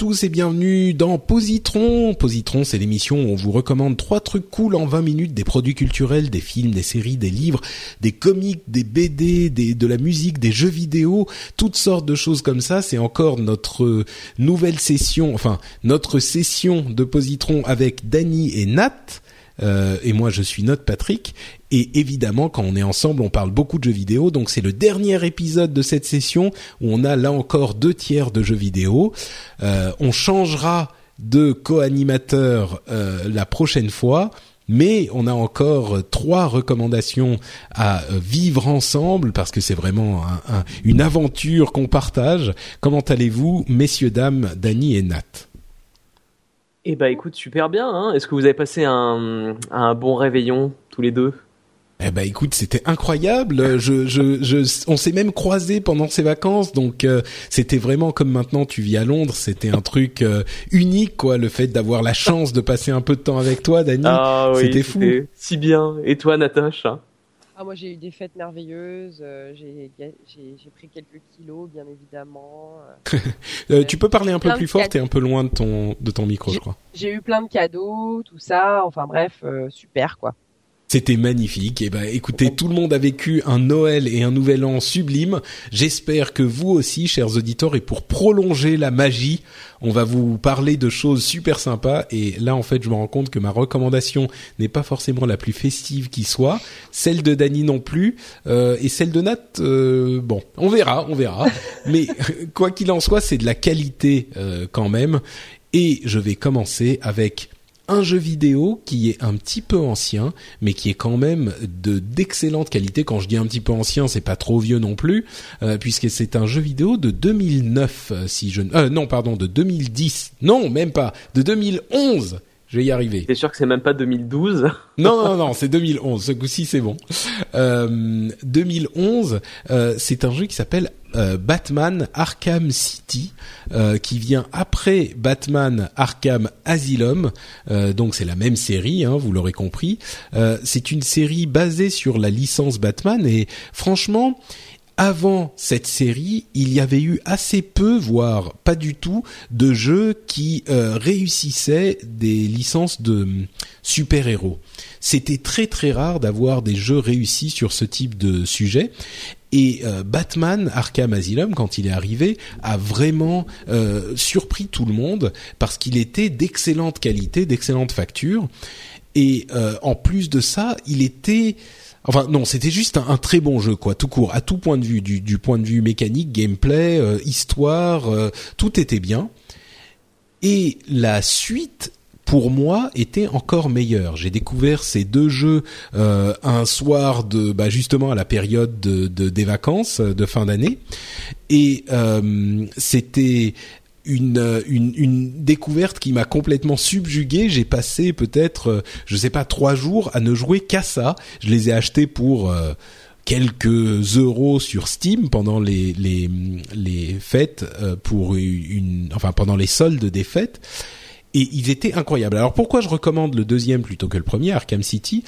Tous et bienvenue dans Positron. Positron, c'est l'émission où on vous recommande trois trucs cool en 20 minutes, des produits culturels, des films, des séries, des livres, des comics, des BD, de la musique, des jeux vidéo, toutes sortes de choses comme ça. C'est encore notre nouvelle session, enfin notre session de Positron avec Dany et Nat. Euh, et moi je suis Note Patrick. Et évidemment, quand on est ensemble, on parle beaucoup de jeux vidéo. Donc c'est le dernier épisode de cette session où on a là encore deux tiers de jeux vidéo. Euh, on changera de co-animateur euh, la prochaine fois. Mais on a encore trois recommandations à vivre ensemble parce que c'est vraiment un, un, une aventure qu'on partage. Comment allez-vous, messieurs, dames, Dany et Nat? Eh bah écoute, super bien. Hein Est-ce que vous avez passé un, un bon réveillon tous les deux? Eh ben écoute, c'était incroyable. Je, je, je, on s'est même croisé pendant ces vacances, donc euh, c'était vraiment comme maintenant tu vis à Londres. C'était un truc euh, unique, quoi. Le fait d'avoir la chance de passer un peu de temps avec toi, Dany, ah, oui, c'était fou. Si bien. Et toi, Natacha ah, moi j'ai eu des fêtes merveilleuses, euh, j'ai pris quelques kilos bien évidemment. euh, tu peux parler un peu plus fort, t'es un peu loin de ton de ton micro, je crois. J'ai eu plein de cadeaux, tout ça, enfin bref, euh, super quoi. C'était magnifique. Et ben, écoutez, tout le monde a vécu un Noël et un Nouvel An sublime. J'espère que vous aussi, chers auditeurs, et pour prolonger la magie, on va vous parler de choses super sympas. Et là, en fait, je me rends compte que ma recommandation n'est pas forcément la plus festive qui soit, celle de Dany non plus, euh, et celle de Nat. Euh, bon, on verra, on verra. Mais quoi qu'il en soit, c'est de la qualité euh, quand même. Et je vais commencer avec un jeu vidéo qui est un petit peu ancien, mais qui est quand même de d'excellente qualité. Quand je dis un petit peu ancien, c'est pas trop vieux non plus, euh, puisque c'est un jeu vidéo de 2009, euh, si je euh, non pardon de 2010, non même pas de 2011. Je vais y arriver. T'es sûr que c'est même pas 2012 Non, non, non, c'est 2011. Ce coup-ci, c'est bon. Euh, 2011, euh, c'est un jeu qui s'appelle euh, Batman Arkham City, euh, qui vient après Batman Arkham Asylum. Euh, donc c'est la même série, hein, vous l'aurez compris. c'est une série basée sur la licence Batman et franchement avant cette série, il y avait eu assez peu, voire pas du tout, de jeux qui euh, réussissaient des licences de super-héros. C'était très très rare d'avoir des jeux réussis sur ce type de sujet. Et euh, Batman Arkham Asylum, quand il est arrivé, a vraiment euh, surpris tout le monde parce qu'il était d'excellente qualité, d'excellente facture. Et en plus de ça, il était Enfin non, c'était juste un, très bon jeu quoi, tout court, à tout point de vue, du, point de vue mécanique, gameplay, euh, histoire, euh, tout était bien. Et la suite pour moi était encore meilleure. J'ai découvert ces deux jeux euh, un soir de bah, justement à la période de, de des vacances de fin d'année et c'était une, une, découverte qui m'a complètement subjugué. J'ai passé peut-être, euh, je sais pas, trois jours à ne jouer qu'à ça. Je les ai achetés pour euh, quelques euros sur Steam pendant les fêtes euh, pour une, enfin pendant les soldes des fêtes. Et ils étaient incroyables. Alors pourquoi je recommande le deuxième plutôt que le premier, Arkham City?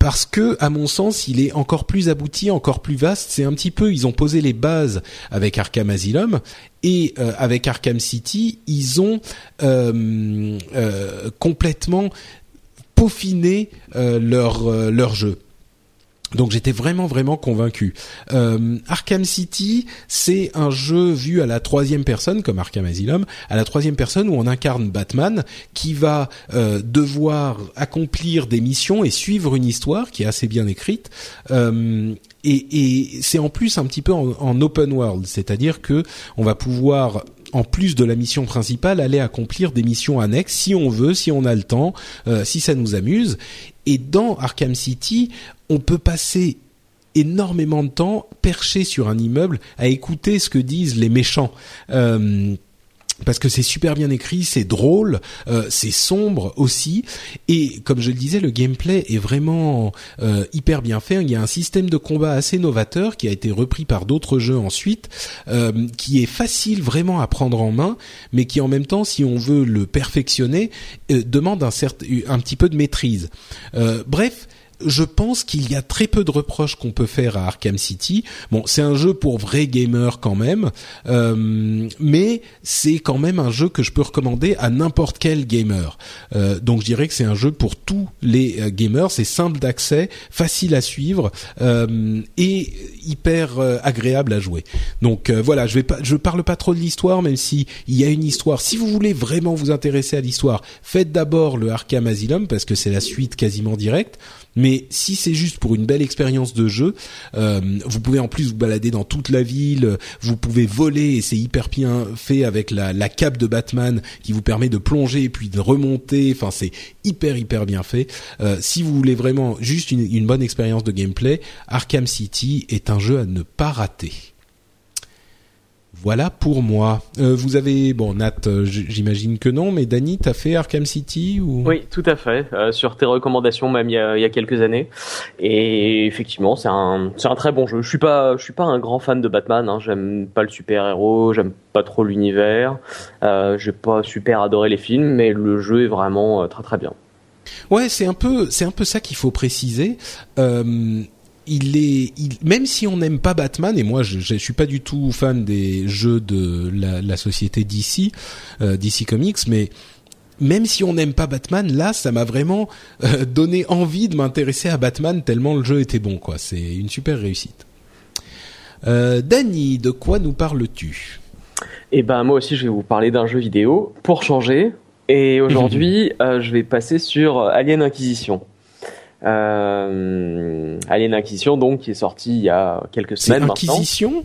Parce que à mon sens il est encore plus abouti, encore plus vaste. C'est un petit peu, ils ont posé les bases avec Arkham Asylum et euh, avec Arkham City, ils ont euh, euh, complètement peaufiné leur leur jeu. Donc j'étais vraiment vraiment convaincu. Euh, Arkham City, c'est un jeu vu à la troisième personne, comme Arkham Asylum, à la troisième personne où on incarne Batman, qui va euh, devoir accomplir des missions et suivre une histoire qui est assez bien écrite. Euh, et, et c'est en plus un petit peu en, en open world, c'est-à-dire que on va pouvoir en plus de la mission principale, aller accomplir des missions annexes si on veut, si on a le temps, euh, si ça nous amuse. Et dans Arkham City, on peut passer énormément de temps perché sur un immeuble à écouter ce que disent les méchants. Euh, parce que c'est super bien écrit, c'est drôle, euh, c'est sombre aussi, et comme je le disais, le gameplay est vraiment euh, hyper bien fait. Il y a un système de combat assez novateur qui a été repris par d'autres jeux ensuite, qui est facile vraiment à prendre en main, mais qui en même temps, si on veut le perfectionner, demande un, certain, un petit peu de maîtrise. bref je pense qu'il y a très peu de reproches qu'on peut faire à Arkham City. Bon, c'est un jeu pour vrais gamers quand même, euh, mais c'est quand même un jeu que je peux recommander à n'importe quel gamer. Euh, donc je dirais que c'est un jeu pour tous les euh, gamers. C'est simple d'accès, facile à suivre et hyper agréable à jouer. Donc voilà, je vais parle pas trop de l'histoire, même si il y a une histoire. Si vous voulez vraiment vous intéresser à l'histoire, faites d'abord le Arkham Asylum parce que c'est la suite quasiment directe. Mais si c'est juste pour une belle expérience de jeu, euh, vous pouvez en plus vous balader dans toute la ville, vous pouvez voler et c'est hyper bien fait avec la, cape de Batman qui vous permet de plonger et puis de remonter. Enfin, c'est hyper hyper bien fait. Euh, si vous voulez vraiment juste une bonne expérience de gameplay, Arkham City est un jeu à ne pas rater. Voilà pour moi. Euh, vous avez bon Nat, euh, j'imagine que non, mais Dany, t'as fait Arkham City ou? Oui, tout à fait. Euh, sur tes recommandations, même il y a, il y a quelques années. Et effectivement, c'est un c'est un très bon jeu. Je suis pas je suis pas un grand fan de Batman. Hein. J'aime pas le super héros, j'aime pas trop l'univers. Euh, J'ai pas super adoré les films, mais le jeu est vraiment très très bien. Ouais, c'est un peu c'est un peu ça qu'il faut préciser. Euh, il est, il, même si on n'aime pas Batman, et moi je, je, suis pas du tout fan des jeux de la, la société DC, euh, DC Comics, mais même si on n'aime pas Batman, là, ça m'a vraiment euh, donné envie de m'intéresser à Batman tellement le jeu était bon, quoi. C'est une super réussite. Euh, Danny, de quoi nous parles-tu? Eh ben, moi aussi, je vais vous parler d'un jeu vidéo pour changer. Et aujourd'hui, euh, je vais passer sur Alien Inquisition. Euh, Alien Inquisition, donc, qui est sorti il y a quelques semaines Inquisition?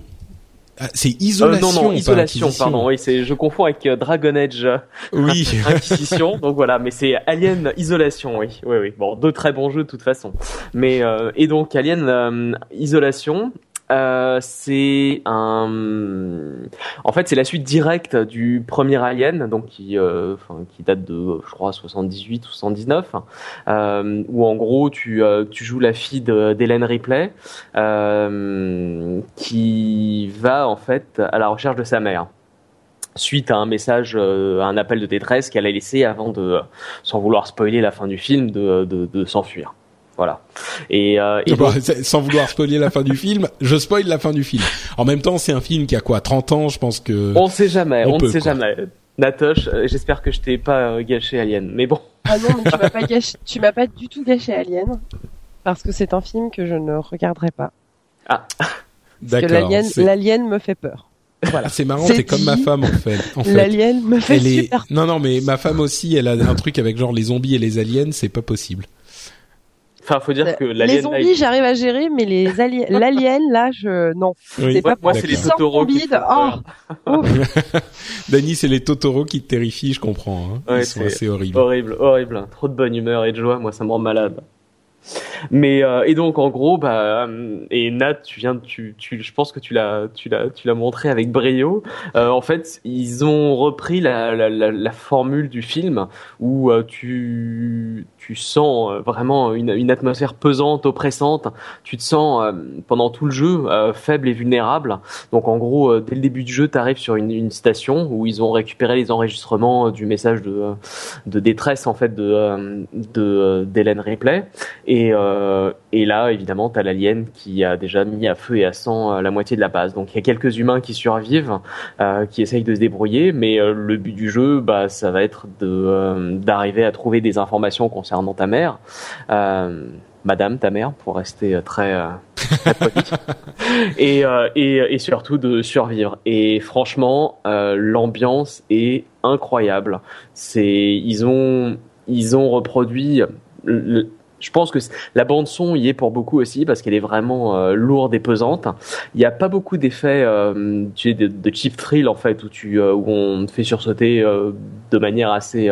Ah, c'est isolation. Euh, non, non, isolation, pardon. Oui, c'est, je confonds avec euh, Dragon Age. Oui. Inquisition. donc voilà, mais c'est Alien Isolation, oui, oui, oui. Bon, deux très bons jeux de toute façon. Mais euh, et donc Alien euh, Isolation, euh, c'est un, en fait, c'est la suite directe du premier Alien, donc qui, euh, qui date de, je crois, 78 ou 79, euh, où en gros tu, euh, tu joues la fille d'Hélène Ripley, qui va en fait à la recherche de sa mère suite à un message, euh, un appel de détresse qu'elle a laissé avant de, sans vouloir spoiler la fin du film, de, de, de s'enfuir. Voilà. Et, euh, et donc... sans vouloir spoiler la fin du film, je spoil la fin du film. En même temps, c'est un film qui a quoi 30 ans, je pense que On sait jamais, on, ne sait quoi. jamais. Natoche, euh, j'espère que je t'ai pas euh, gâché Alien, mais bon. Ah non, mais tu m'as pas gâché, tu m'as pas du tout gâché Alien parce que c'est un film que je ne regarderai pas. Ah. Parce que l'alien, l'alien me fait peur. Voilà. C'est marrant, c'est comme ma femme en fait. En fait. L'alien me fait elle super est... Non non, mais ma femme aussi, elle a un truc avec genre les zombies et les aliens, c'est pas possible. Enfin, faut dire que les zombies, j'arrive à gérer, mais les aliens, l'alien, là, je non. Oui. C'est pas moi, c'est les Totoro qui oh. Dany, c'est les Totoro qui te terrifient, je comprends. Hein. Ouais, Ils sont assez horribles. Horrible, horrible. Trop de bonne humeur et de joie, moi, ça me rend malade. Mais euh, et donc en gros bah et Nat tu viens tu tu je pense que tu l'as tu l'as tu l'as montré avec brio. Euh, en fait ils ont repris la, la, la, formule du film où euh, tu tu sens euh, vraiment une, une atmosphère pesante oppressante. Tu te sens euh, pendant tout le jeu euh, faible et vulnérable. Donc en gros dès le début du jeu tu arrives sur une, une station où ils ont récupéré les enregistrements du message de de détresse en fait de de d'Hélène Ripley. Et, euh, et là, évidemment, tu as l'alien qui a déjà mis à feu et à sang la moitié de la base. Donc il y a quelques humains qui survivent, euh, qui essayent de se débrouiller, mais euh, le but du jeu, bah, ça va être de d'arriver à trouver des informations concernant ta mère. Madame, ta mère, pour rester très, et, et, et surtout de survivre. Et franchement, l'ambiance est incroyable. C'est, ils ont, ils ont reproduit je pense que la bande son y est pour beaucoup aussi parce qu'elle est vraiment euh, lourde et pesante. Il n'y a pas beaucoup d'effets euh, de, de, cheap thrill en fait où tu euh, où on te fait sursauter euh, de manière assez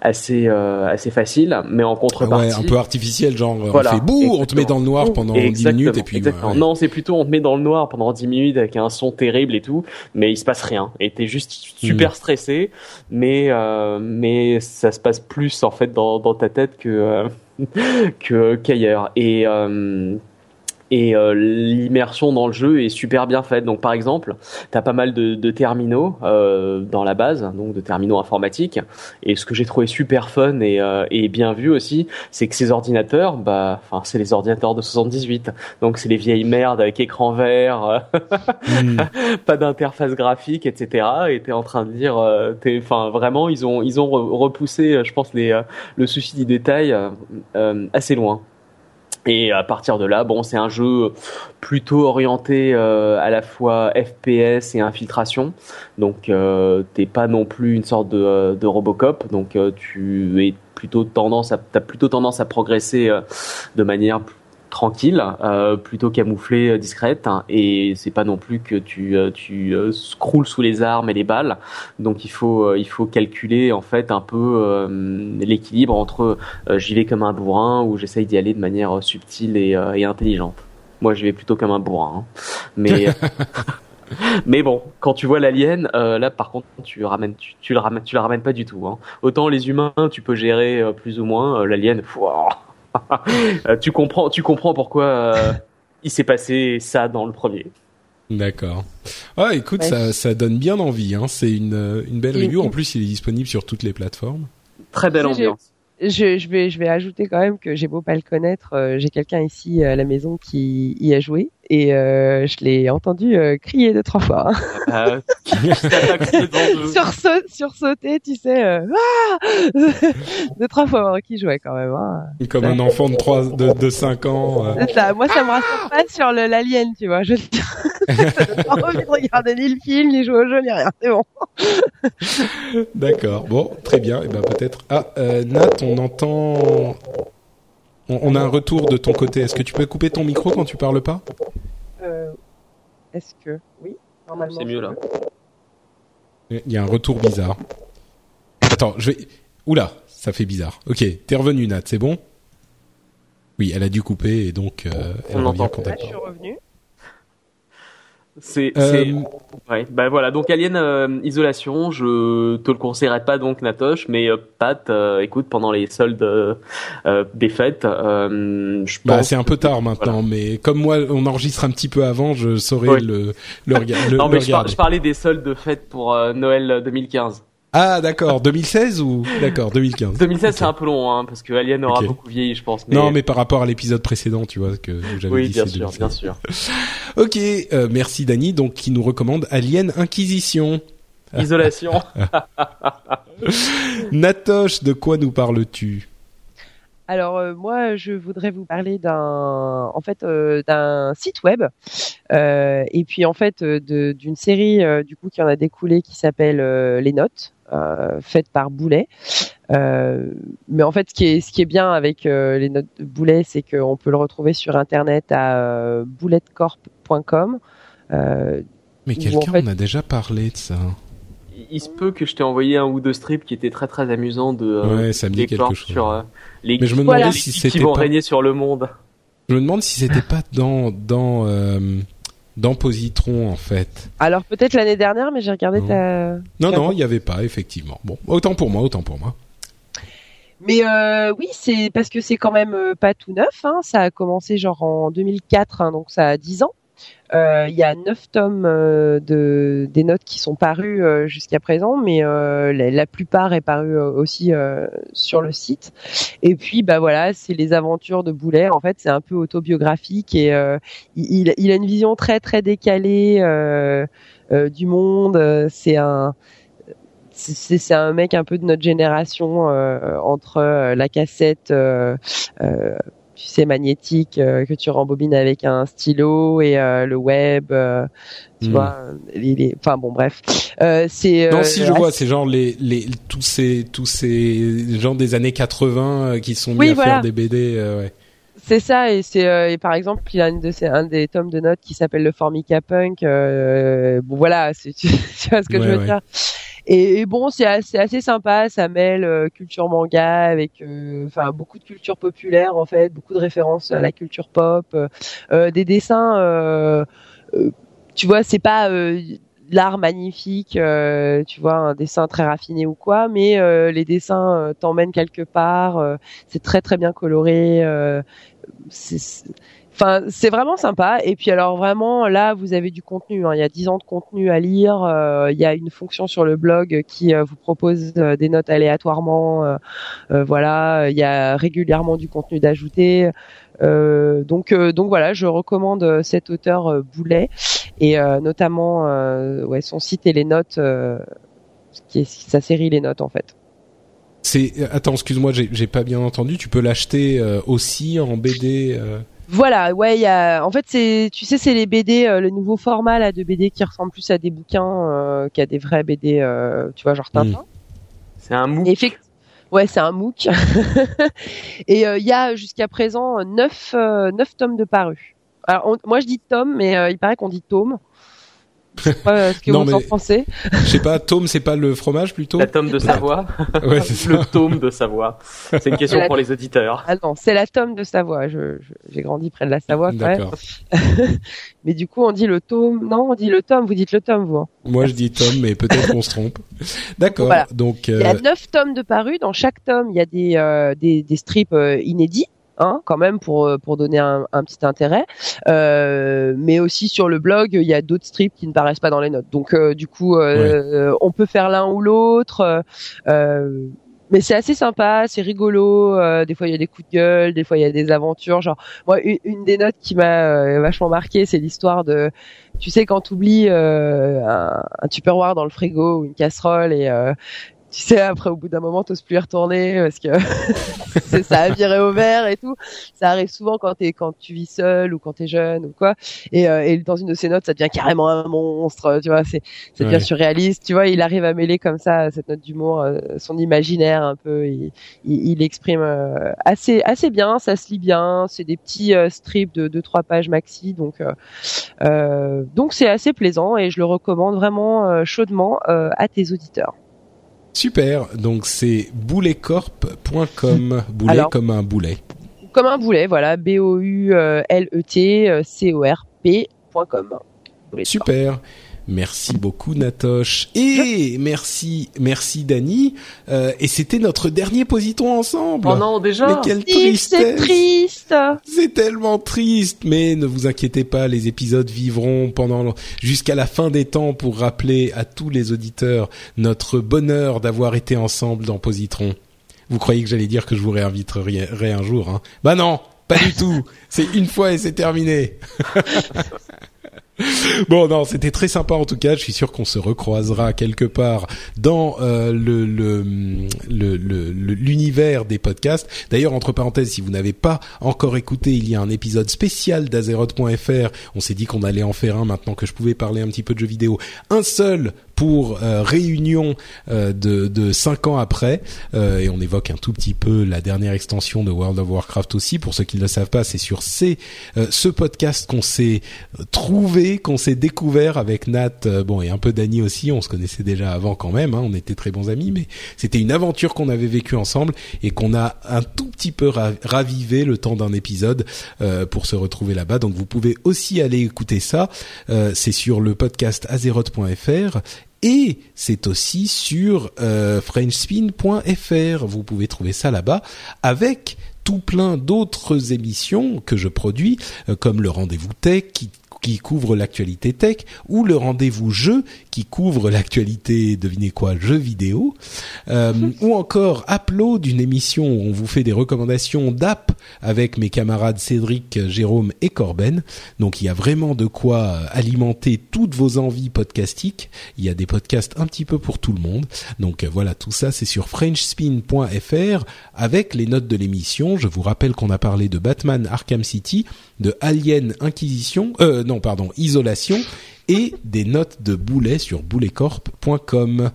assez assez facile, mais en contrepartie ouais, un peu artificiel genre on fait bouh, on te met dans le noir pendant exactement, 10 minutes et puis exactement. non c'est plutôt on te met dans le noir pendant 10 minutes avec un son terrible et tout, mais il se passe rien et t'es juste super hmm. stressé, mais mais ça se passe plus en fait dans dans ta tête que que qu'ailleurs. Et euh, et euh, l'immersion dans le jeu est super bien faite. Donc par exemple, tu as pas mal de, de terminaux euh, dans la base, donc de terminaux informatiques. Et ce que j'ai trouvé super fun et, euh, et bien vu aussi, c'est que ces ordinateurs, bah, enfin c'est les ordinateurs de 78. Donc c'est les vieilles merdes avec écran vert, hmm. pas d'interface graphique, etc. Et t'es en train de dire, enfin vraiment ils ont ils ont repoussé, je pense les le souci du détail assez loin. Et à partir de là, bon, c'est un jeu plutôt orienté euh, à la fois FPS et infiltration. Donc, euh, t'es pas non plus une sorte de, euh, de Robocop. Donc, euh, tu es plutôt tendance à, t'as plutôt tendance à progresser de manière tranquille, euh, plutôt camouflée, euh, discrète, hein, et c'est pas non plus que tu euh, tu euh, scroules sous les armes et les balles. Donc il faut il faut calculer en fait un peu l'équilibre entre j'y vais comme un bourrin ou j'essaye d'y aller de manière subtile et, et intelligente. Moi j'y vais plutôt comme un bourrin, hein. mais Mais bon, quand tu vois l'alien, euh, là par contre, tu ramènes, tu, tu, le ramènes, tu la ramènes pas du tout. Hein. Autant les humains, tu peux gérer plus ou moins. l'alien, Euh, tu comprends, tu comprends pourquoi euh, il s'est passé ça dans le premier. D'accord. Ah, écoute, ça, ça donne bien envie. Hein. C'est une, une belle review. En plus, il est disponible sur toutes les plateformes. Très belle ambiance je, je, vais, je vais ajouter quand même que j'ai beau pas le connaître, euh, j'ai quelqu'un ici à la maison qui y a joué et euh, je l'ai entendu euh, crier deux trois fois. Hein. Ah, sur sauter, tu sais, euh, ah deux trois fois qui jouait quand même. Hein. Comme un enfant de trois, de, de 5 ans. Ça. Moi, ça me rassure pas sur l'alien, tu vois. Je pas envie de regarder ni le film, ni jouer au jeu, ni rien. C'est bon. D'accord. Bon, très bien. Et eh ben peut-être. Ah, Nat, on entend. On, a un retour de ton côté. Est-ce que tu peux couper ton micro quand tu parles pas? Est-ce que oui Normalement. C'est mieux là. Il y a un retour bizarre. Attends, je vais. Oula, ça fait bizarre. Ok, t'es revenu Nat, c'est bon? Oui, elle a dû couper et donc euh, elle On revient quand Je suis revenu. C'est, euh... ouais, ben voilà. Donc Alien euh, Isolation, je te le conseillerais pas donc Natoche, mais euh, Pat, euh, écoute, pendant les soldes des fêtes, je bah, pense. Bah, c'est un peu tard maintenant, mais comme moi, on enregistre un petit peu avant, je saurais le le, le, non, mais je, parlais des soldes de fêtes pour Noël 2015. Ah d'accord, 2016 ou? D'accord 2015. 2016 c'est un peu long hein, parce que Alien aura beaucoup vieilli je pense. Non mais par rapport à l'épisode précédent tu vois que j'avais oui, dit bien sûr, bien sûr. ok, euh, merci Dani donc qui nous recommande Alien Inquisition. Isolation. Natoche, de quoi nous parles-tu? Alors euh, moi, je voudrais vous parler d'un, en fait, euh, d'un site web euh, et puis en fait d'une série du coup qui en a découlé qui s'appelle Les Notes, faite par Boulet. mais en fait, ce qui est, ce qui est bien avec les notes de Boulet, c'est qu'on peut le retrouver sur internet à bouletcorp.com. mais quelqu'un en a déjà parlé de ça il se peut que je t'ai envoyé un ou deux strips qui étaient très très amusants de ouais, ça me dit quelque chose. sur les Mais je me demandais si c'était qui vont régner sur le monde. Je me demande si c'était pas dans dans euh, dans Positron en fait. Alors peut-être l'année dernière, mais j'ai regardé non. ta. Non non, il y avait pas effectivement. Bon, autant pour moi, autant pour moi. Mais euh, oui, c'est parce que c'est quand même euh, pas tout neuf. Hein. Ça a commencé genre en 2004, hein, donc ça a 10 ans. Euh, il y a neuf tomes euh, de des notes qui sont parus euh, jusqu'à présent, mais la, plupart est paru aussi sur le site. Et puis bah voilà, c'est les aventures de Boulet. En fait, c'est un peu autobiographique et il, a une vision très très décalée du monde. C'est un mec un peu de notre génération entre la cassette tu sais magnétique euh, que tu rembobines avec un stylo et euh, le web tu Hmm. vois les, les- enfin bon bref euh, c'est Non, euh, si je vois, c'est genre les les tous ces tous ces gens des années 80 euh, qui sont mis Oui, à voilà. faire des BD. euh, ouais. C'est ça, et c'est euh, et par exemple, il y a une de ces, un des tomes de notes qui s'appelle le Formica Punk. Euh, bon voilà, c'est- tu, tu vois ce que Ouais, je veux ouais. dire. Et, bon, c'est assez, sympa, ça mêle euh, culture manga avec, euh, enfin beaucoup de culture populaire en fait, beaucoup de références à la culture pop, euh, des dessins. tu vois, c'est pas euh, l'art magnifique, euh, tu vois, un dessin très raffiné ou quoi, mais euh, les dessins t'emmènent quelque part. c'est très très bien coloré. c'est- Enfin, c'est vraiment sympa. Et puis alors vraiment, là, vous avez du contenu. hein. Il y a 10 ans de contenu à lire. euh, il y a une fonction sur le blog qui euh, vous propose euh, des notes aléatoirement. voilà, il y a régulièrement du contenu d'ajouter. Donc, donc voilà, je recommande cet auteur Boulet et notamment ouais, son site et les notes, qui est sa série Les Notes en fait. C'est attends, excuse-moi, j'ai pas bien entendu. Tu peux l'acheter aussi en BD. Voilà, ouais, il y a. En fait, c'est, tu sais, c'est les BD, euh, le nouveau format là de BD qui ressemble plus à des bouquins euh, qu'à des vrais BD, euh, tu vois, genre Tintin. C'est un. Et effect- Ouais, c'est un MOOC. Et euh, il y a jusqu'à présent neuf, euh, neuf tomes de parus. Alors, on- moi, je dis tome, mais euh, il paraît qu'on dit tome. Je sais pas euh, ce que Non, vous en. Je sais pas, tome, c'est pas le fromage plutôt La tome de Savoie. Ouais, c'est le tome de Savoie. C'est une question La- pour les auditeurs. Ah non, c'est la tome de Savoie. Je, je- j'ai grandi près de la Savoie quand même. D'accord. Mais du coup, on dit le tome. Non, on dit le tome. Vous dites le tome, vous. hein. Moi, je dis tome, mais peut-être qu'on se trompe. D'accord. Voilà. Donc, Il y a euh, neuf tomes de parus. Dans chaque tome, il y a des, euh, des, des strips euh, inédits. Hein, quand même pour euh, pour donner un, un petit intérêt, euh, mais aussi sur le blog il y a d'autres strips qui ne paraissent pas dans les notes. Donc euh, du coup euh, on peut faire l'un ou l'autre, euh, euh, mais c'est assez sympa, c'est rigolo. euh, des fois il y a des coups de gueule, des fois il y a des aventures. Genre moi une, une des notes qui m'a euh, vachement marqué, c'est l'histoire de tu sais quand tu oublies un, un tupperware dans le frigo ou une casserole et euh, tu sais après au bout d'un moment t'oses plus y retourner parce que ça a viré au vert et tout. Ça arrive souvent quand t'es quand tu vis seul ou quand t'es jeune ou quoi. Et, euh, et dans une de ces notes ça devient carrément un monstre tu vois. C'est ça devient Ouais. surréaliste tu vois. Il arrive à mêler comme ça cette note d'humour euh, son imaginaire un peu. Il, il, il exprime euh, assez assez bien ça se lit bien. C'est des petits euh, strips de deux trois pages maxi. Donc euh, donc c'est assez plaisant et je le recommande vraiment chaudement euh, à tes auditeurs super. Donc, c'est bouletcorp.com. Boulet Alors. comme un boulet. comme un boulet, voilà, E T C O R P.com. Super. Merci beaucoup Natoche et merci merci Dani Euh, et c'était notre dernier positon ensemble. Oh non, déjà Mais quelle Steve, c'est tristesse. triste. C'est tellement triste, mais ne vous inquiétez pas, les épisodes vivront pendant jusqu'à la fin des temps pour rappeler à tous les auditeurs notre bonheur d'avoir été ensemble dans Positron. Vous croyez que j'allais dire que je vous réinviterai un jour hein? Bah non, pas du tout. C'est une fois et c'est terminé. Bon, non, c'était très sympa en tout cas. Je suis sûr qu'on se recroisera quelque part dans euh, le l'univers des podcasts. D'ailleurs, entre parenthèses, si vous n'avez pas encore écouté, il y a un épisode spécial d'Azeroth.fr. On s'est dit qu'on allait en faire un maintenant que je pouvais parler un petit peu de jeux vidéo. Un seul pour euh, réunion euh, de, de cinq ans après Euh, et on évoque un tout petit peu la dernière extension de World of Warcraft aussi. Pour ceux qui ne le savent pas c'est sur ces, euh, ce podcast qu'on s'est euh, trouvé qu'on s'est découvert avec Nat euh, bon et un peu Dany aussi. On se connaissait déjà avant quand même hein, on était très bons amis mais c'était une aventure qu'on avait vécue ensemble et qu'on a un tout petit peu ra- ravivé le temps d'un épisode pour se retrouver là-bas. Donc vous pouvez aussi aller écouter ça. C'est sur le podcast azeroth.fr et c'est aussi sur euh, frenchspin.fr. Vous pouvez trouver ça là-bas avec tout plein d'autres émissions que je produis, euh, comme le rendez-vous tech qui couvre l'actualité tech, ou le rendez-vous jeu qui couvre l'actualité, devinez quoi, jeux vidéo, euh, ou encore Upload, une émission où on vous fait des recommandations d'app avec mes camarades Cédric, Jérôme et Corben. Donc il y a vraiment de quoi alimenter toutes vos envies podcastiques. Il y a des podcasts un petit peu pour tout le monde. Donc voilà, tout ça c'est sur frenchspin.fr avec les notes de l'émission. Je vous rappelle qu'on a parlé de Batman Arkham City, de Alien Inquisition, euh, non pardon, Isolation et des notes de Boulet sur bouletcorp.com.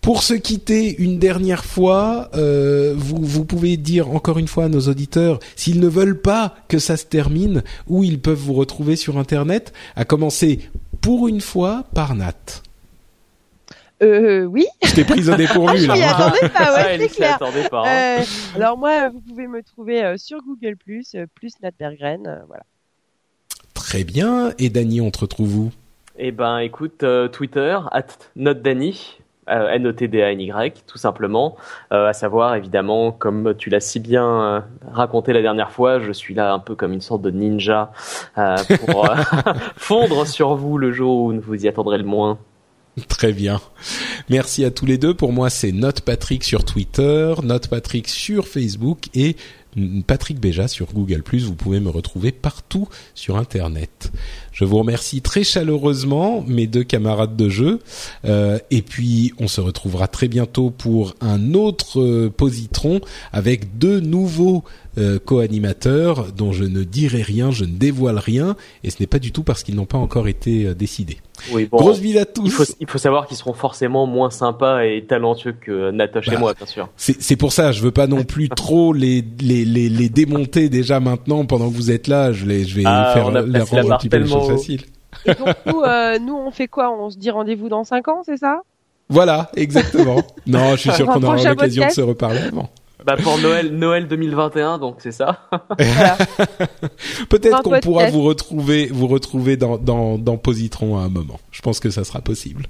Pour se quitter une dernière fois, euh, vous, vous pouvez dire encore une fois à nos auditeurs s'ils ne veulent pas que ça se termine, où ils peuvent vous retrouver sur Internet, à commencer pour une fois par Nat. Euh, oui. Je t'ai prise au dépourvu Je m'y là. attendais pas, ouais, Ah, c'est clair. attendait pas. hein. Euh, alors moi, vous pouvez me trouver euh, sur Google+, euh, plus Nat Berggren, euh, voilà. Très bien. Et Dany, on te retrouve où? Eh ben, écoute, euh, Twitter, at notdany, euh, N-O-T-D-A-N-Y, tout simplement. Euh, à savoir, évidemment, comme tu l'as si bien euh, raconté la dernière fois, je suis là un peu comme une sorte de ninja euh, pour euh, fondre sur vous le jour où vous y attendrez le moins. Très bien. Merci à tous les deux. Pour moi, c'est Note Patrick sur Twitter, Note Patrick sur Facebook et Patrick Béja sur Google+. Vous pouvez me retrouver partout sur Internet. Je vous remercie très chaleureusement, mes deux camarades de jeu. Euh, et puis, on se retrouvera très bientôt pour un autre euh, positron avec deux nouveaux euh, co-animateurs dont je ne dirai rien, je ne dévoile rien. Et ce n'est pas du tout parce qu'ils n'ont pas encore été décidés. Oui, bon, Grosse ville à tous. il faut, il faut savoir qu'ils seront forcément moins sympas et talentueux que Natoche et Bah, moi, bien sûr. C'est pour ça, je veux pas non plus trop les, les, les, les démonter déjà maintenant pendant que vous êtes là. Je, les, je vais Ah, faire on a leur placé la rendre un petit peu faciles. Et donc nous, euh, nous, on fait quoi? On se dit rendez-vous dans 5 ans, c'est ça? Voilà, exactement. non, je suis sûr qu'on aura l'occasion de se reparler avant. Bah, pour Noël, Noël 2021, donc c'est ça. Peut-être qu'on pourra vous retrouver, vous retrouver dans, dans, dans Positron à un moment. Je pense que ça sera possible.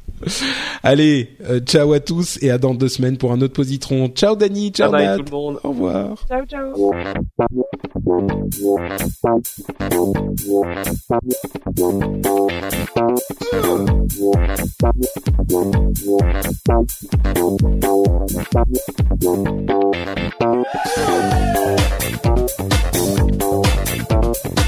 Allez, euh, ciao à tous et à dans deux semaines pour un autre Positron. Ciao Dani, ciao bye Nat. bye tout le monde. Au revoir. Ciao, ciao. Thank you.